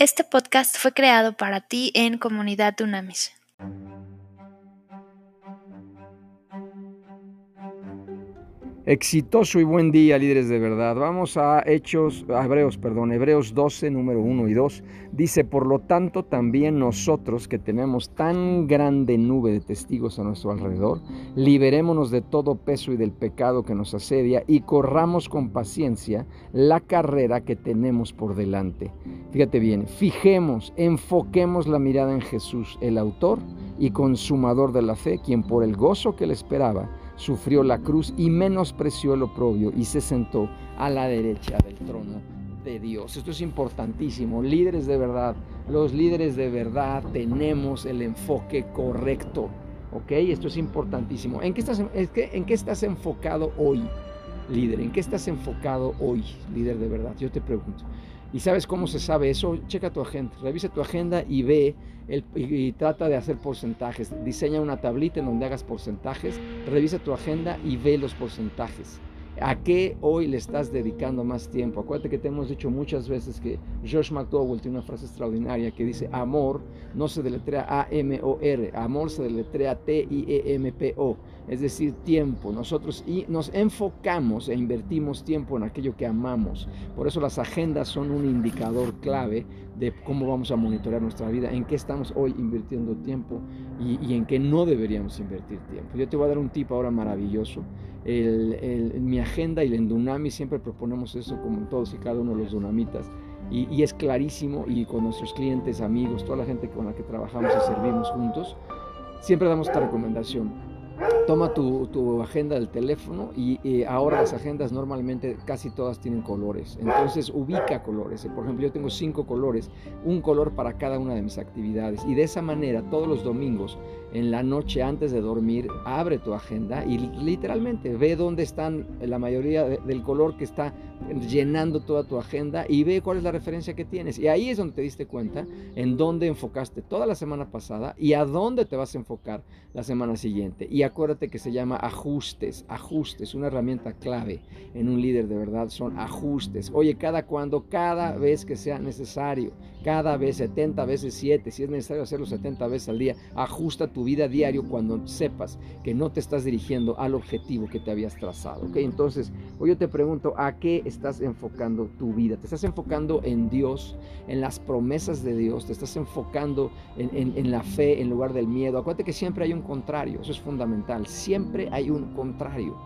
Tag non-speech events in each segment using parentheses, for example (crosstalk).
Este podcast fue creado para ti en Comunidad Dunamis. Exitoso y buen día, líderes de verdad. Vamos a Hechos, Hebreos, perdón, Hebreos 12, número 1 y 2. Dice, por lo tanto, también nosotros que tenemos tan grande nube de testigos a nuestro alrededor, liberémonos de todo peso y del pecado que nos asedia y corramos con paciencia la carrera que tenemos por delante. Fíjate bien, fijemos, enfoquemos la mirada en Jesús, el autor y consumador de la fe, quien por el gozo que le esperaba, sufrió la cruz y menospreció el oprobio y se sentó a la derecha del trono de Dios. Esto es importantísimo. Líderes de verdad, los líderes de verdad tenemos el enfoque correcto. ¿Ok? Esto es importantísimo. ¿En qué estás, en qué estás enfocado hoy, líder? ¿En qué estás enfocado hoy, líder de verdad? Yo te pregunto. ¿Y sabes cómo se sabe eso? Checa tu agenda, revisa tu agenda y ve el, y, trata de hacer porcentajes. Diseña una tablita en donde hagas porcentajes, revisa tu agenda y ve los porcentajes. ¿A qué hoy le estás dedicando más tiempo? Acuérdate que te hemos dicho muchas veces que Josh McDowell tiene una frase extraordinaria que dice, amor no se deletrea A-M-O-R, amor se deletrea T-I-E-M-P-O, es decir, tiempo. Nosotros y nos enfocamos e invertimos tiempo en aquello que amamos. Por eso las agendas son un indicador clave de cómo vamos a monitorear nuestra vida, en qué estamos hoy invirtiendo tiempo y, en qué no deberíamos invertir tiempo. Yo te voy a dar un tip ahora maravilloso. El, mi agenda y el Endunami siempre proponemos eso como todos y cada uno de los dunamitas. Y, es clarísimo y con nuestros clientes, amigos, toda la gente con la que trabajamos y servimos juntos, siempre damos esta recomendación toma tu, agenda del teléfono y ahora las agendas normalmente casi todas tienen colores. Entonces ubica colores. Por ejemplo, yo tengo cinco colores, un color para cada una de mis actividades. Y de esa manera, todos los domingos, en la noche antes de dormir, abre tu agenda y literalmente ve dónde están la mayoría del color que está llenando toda tu agenda y ve cuál es la referencia que tienes. Y ahí es donde te diste cuenta en dónde enfocaste toda la semana pasada y a dónde te vas a enfocar la semana siguiente. Y acuérdate que se llama ajustes, ajustes, una herramienta clave en un líder de verdad son ajustes. Oye, cada cuando, cada vez que sea necesario, cada vez 70 veces 7, si es necesario hacerlo 70 veces al día, ajusta tu vida diario cuando sepas que no te estás dirigiendo al objetivo que te habías trazado. ¿ok? Entonces, hoy yo te pregunto, ¿a qué estás enfocando tu vida? ¿Te estás enfocando en Dios, en las promesas de Dios? ¿Te estás enfocando en, en la fe en lugar del miedo? Acuérdate que siempre hay un contrario, eso es fundamental, siempre hay un contrario.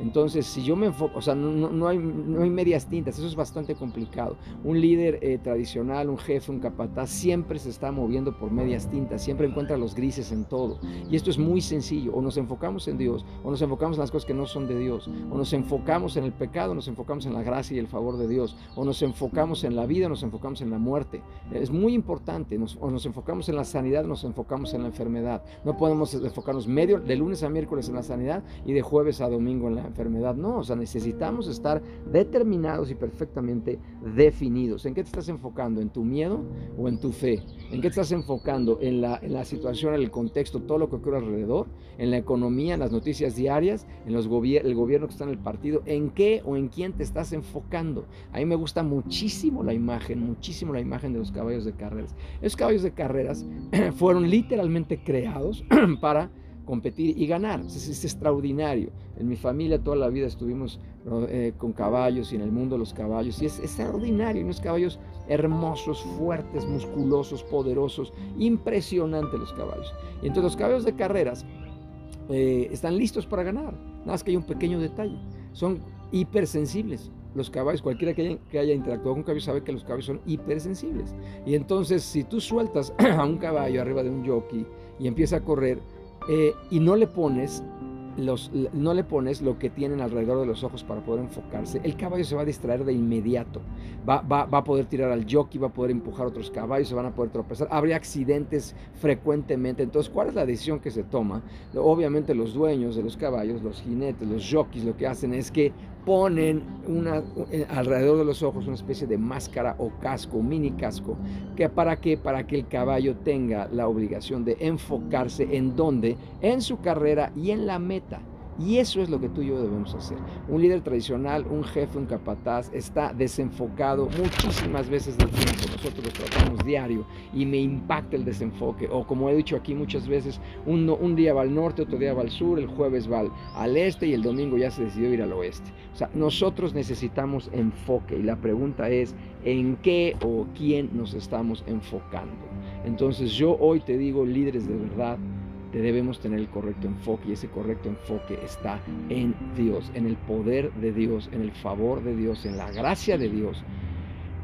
Entonces, si yo me enfoco, o sea, no, hay, no hay medias tintas, eso es bastante complicado. Un líder eh, tradicional, un jefe, un capataz, siempre se está moviendo por medias tintas, siempre encuentra los grises en todo. Y esto es muy sencillo, o nos enfocamos en Dios, o nos enfocamos en las cosas que no son de Dios, o nos enfocamos en el pecado, o nos enfocamos en la gracia y el favor de Dios, o nos enfocamos en la vida, o nos enfocamos en la muerte. Es muy importante, o nos enfocamos en la sanidad, o nos enfocamos en la enfermedad. No podemos enfocarnos medio de lunes a miércoles en la sanidad y de jueves a domingo en la enfermedad. No, o sea, necesitamos estar determinados y perfectamente definidos. ¿En qué te estás enfocando? ¿En tu miedo o en tu fe? ¿En qué te estás enfocando? ¿En la, en la situación, en el contexto, todo lo que ocurre alrededor? ¿En la economía, en las noticias diarias? ¿En los el gobierno que está en el partido? ¿En qué o en quién te estás enfocando? A mí me gusta muchísimo la imagen, muchísimo la imagen de los caballos de carreras. Esos caballos de carreras (clears throat) fueron literalmente creados (clears throat) para competir y ganar. Es, extraordinario. En mi familia toda la vida estuvimos eh, con caballos y en el mundo los caballos. Y es, extraordinario. Unos caballos hermosos, fuertes, musculosos, poderosos. Impresionante los caballos. Y entonces los caballos de carreras eh, están listos para ganar. Nada más que hay un pequeño detalle. Son hipersensibles. Los caballos, cualquiera que haya, que interactuado con un caballo sabe que los caballos son hipersensibles. Y entonces si tú sueltas (clears throat) a un caballo arriba de un jockey y empieza a correr, eh, y no le pones los, no le pones lo que tienen alrededor de los ojos para poder enfocarse, el caballo se va a distraer de inmediato. Va, va, va, a poder tirar al jockey, va a poder empujar otros caballos, se van a poder tropezar. Habría accidentes frecuentemente. Entonces, ¿cuál es la decisión que se toma? Obviamente los dueños de los caballos, los jinetes, los jockeys, lo que hacen es que ponen una, eh, alrededor de los ojos una especie de máscara o casco, mini casco, que para qué? Para que el caballo tenga la obligación de enfocarse en dónde, en su carrera y en la meta. Y eso es lo que tú y yo debemos hacer. Un líder tradicional, un jefe, un capataz, está desenfocado muchísimas veces del tiempo. Nosotros lo tratamos diario y me impacta el desenfoque. O como he dicho aquí muchas veces, un, día va al norte, otro día va al sur, el jueves va al, al este y el domingo ya se decidió ir al oeste. O sea, nosotros necesitamos enfoque y la pregunta es, ¿en qué o quién nos estamos enfocando? Entonces yo hoy te digo, líderes de verdad, debemos tener el correcto enfoque y ese correcto enfoque está en Dios, en el poder de Dios, en el favor de Dios, en la gracia de Dios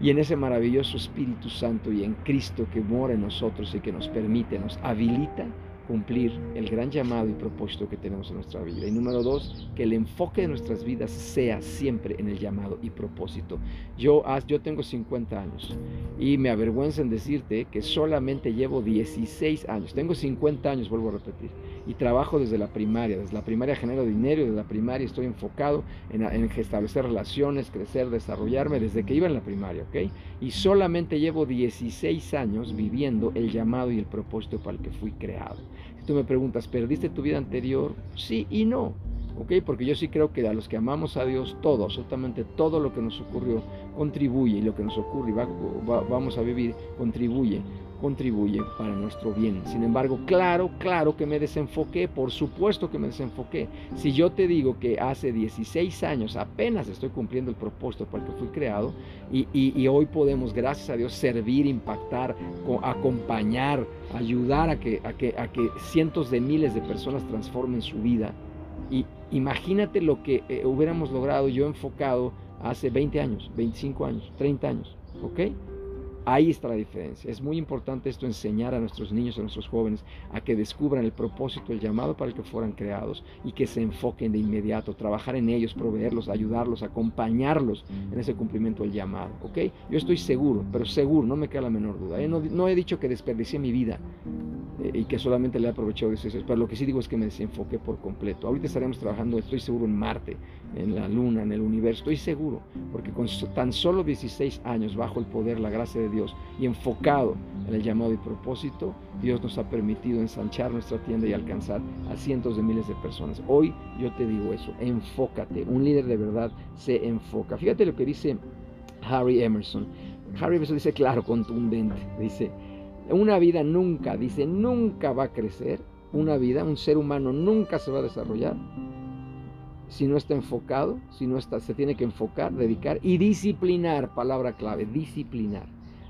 y en ese maravilloso Espíritu Santo y en Cristo que mora en nosotros y que nos permite, nos habilita cumplir el gran llamado y propósito que tenemos en nuestra vida. Y número dos, que el enfoque de nuestras vidas sea siempre en el llamado y propósito. Yo, yo tengo 50 años y me avergüenza en decirte que solamente llevo 16 años. Tengo 50 años, vuelvo a repetir, y trabajo desde la primaria. Desde la primaria genero dinero y desde la primaria estoy enfocado en, establecer relaciones, crecer, desarrollarme desde que iba en la primaria, ¿ok? Y solamente llevo 16 años viviendo el llamado y el propósito para el que fui creado. Si tú me preguntas, ¿perdiste tu vida anterior? Sí y no. ¿ok? Porque yo sí creo que a los que amamos a Dios, todo, absolutamente todo lo que nos ocurrió contribuye y lo que nos ocurre y vamos a vivir contribuye contribuye para nuestro bien. Sin embargo, claro, claro que me desenfoqué, por supuesto que me desenfoqué. Si yo te digo que hace 16 años apenas estoy cumpliendo el propósito para el que fui creado y, hoy podemos, gracias a Dios, servir, impactar, acompañar, ayudar a que, a que, a que cientos de miles de personas transformen su vida. Y imagínate lo que eh, hubiéramos logrado yo enfocado hace 20 años, 25 años, 30 años, ¿ok? Ahí está la diferencia. Es muy importante esto enseñar a nuestros niños, a nuestros jóvenes, a que descubran el propósito, el llamado para el que fueran creados y que se enfoquen de inmediato, trabajar en ellos, proveerlos, ayudarlos, acompañarlos en ese cumplimiento del llamado. ¿Ok? Yo estoy seguro, pero seguro, no me queda la menor duda. ¿eh? No, he dicho que desperdicié mi vida eh, y que solamente le he aprovechado de pero lo que sí digo es que me desenfoqué por completo. Ahorita estaremos trabajando, estoy seguro, en Marte, en la Luna, en el universo. Estoy seguro, porque con tan solo 16 años bajo el poder, la gracia de Dios, y enfocado en el llamado y propósito, Dios nos ha permitido ensanchar nuestra tienda y alcanzar a cientos de miles de personas. Hoy yo te digo eso, enfócate. Un líder de verdad se enfoca. Fíjate lo que dice Harry Emerson. Harry Emerson dice claro, contundente. Dice, una vida nunca, dice, nunca va a crecer. Una vida, un ser humano nunca se va a desarrollar si no está enfocado, si no está, se tiene que enfocar, dedicar y disciplinar, palabra clave, disciplinar.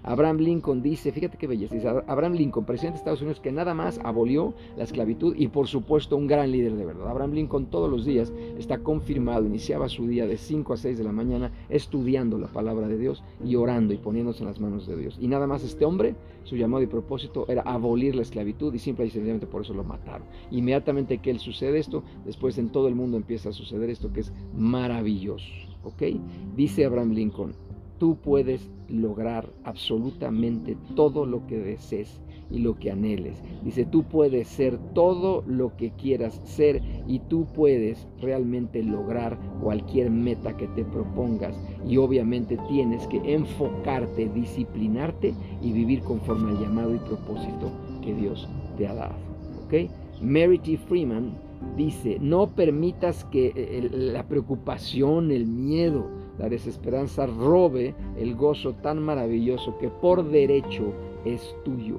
Abraham Lincoln dice, fíjate qué belleza, dice Abraham Lincoln, presidente de Estados Unidos, que nada más abolió la esclavitud y por supuesto un gran líder de verdad. Abraham Lincoln todos los días está confirmado, iniciaba su día de 5 a 6 de la mañana estudiando la palabra de Dios y orando y poniéndose en las manos de Dios. Y nada más este hombre, su llamado y propósito era abolir la esclavitud y simple y sencillamente por eso lo mataron. Inmediatamente que él sucede esto, después en todo el mundo empieza a suceder esto que es maravilloso. ¿Ok? Dice Abraham Lincoln, tú puedes lograr absolutamente todo lo que desees y lo que anheles. Dice, tú puedes ser todo lo que quieras ser y tú puedes realmente lograr cualquier meta que te propongas. Y obviamente tienes que enfocarte, disciplinarte y vivir conforme al llamado y propósito que Dios te ha dado. ¿Ok? Mary T. Freeman dice, no permitas que eh, la preocupación, el miedo, la desesperanza robe el gozo tan maravilloso que por derecho es tuyo.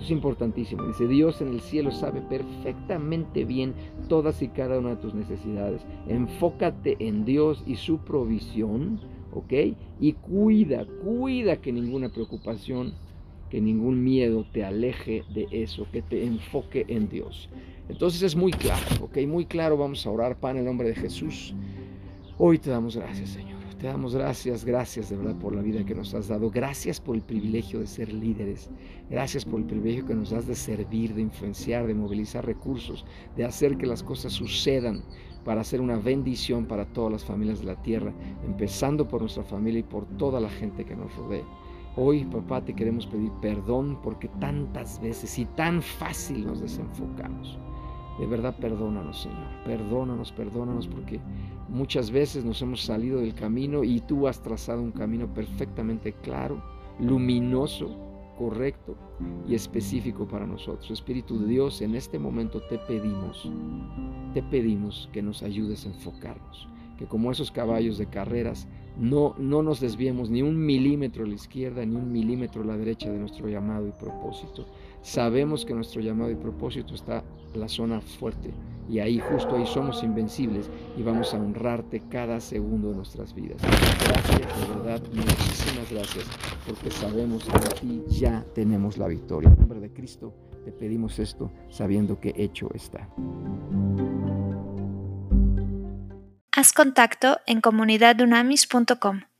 es importantísimo. Dice, Dios en el cielo sabe perfectamente bien todas y cada una de tus necesidades. Enfócate en Dios y su provisión, ¿ok? Y cuida, cuida que ninguna preocupación, que ningún miedo te aleje de eso, que te enfoque en Dios. Entonces es muy claro, ¿ok? Muy claro, vamos a orar, Pan, en el nombre de Jesús. Hoy te damos gracias, Señor. Te damos gracias, gracias de verdad por la vida que nos has dado. Gracias por el privilegio de ser líderes. Gracias por el privilegio que nos das de servir, de influenciar, de movilizar recursos, de hacer que las cosas sucedan para hacer una bendición para todas las familias de la tierra, empezando por nuestra familia y por toda la gente que nos rodea. Hoy, papá, te queremos pedir perdón porque tantas veces y tan fácil nos desenfocamos. De verdad, perdónanos, Señor. Perdónanos, perdónanos, porque muchas veces nos hemos salido del camino y tú has trazado un camino perfectamente claro, luminoso, correcto y específico para nosotros. Espíritu de Dios, en este momento te pedimos, te pedimos que nos ayudes a enfocarnos, que como esos caballos de carreras no, no nos desviemos ni un milímetro a la izquierda ni un milímetro a la derecha de nuestro llamado y propósito. Sabemos que nuestro llamado y propósito está en la zona fuerte y ahí justo ahí somos invencibles y vamos a honrarte cada segundo de nuestras vidas. Gracias, de verdad, muchísimas gracias, porque sabemos que aquí ya tenemos la victoria. En nombre de Cristo te pedimos esto sabiendo que hecho está. Haz contacto en comunidadunamis.com.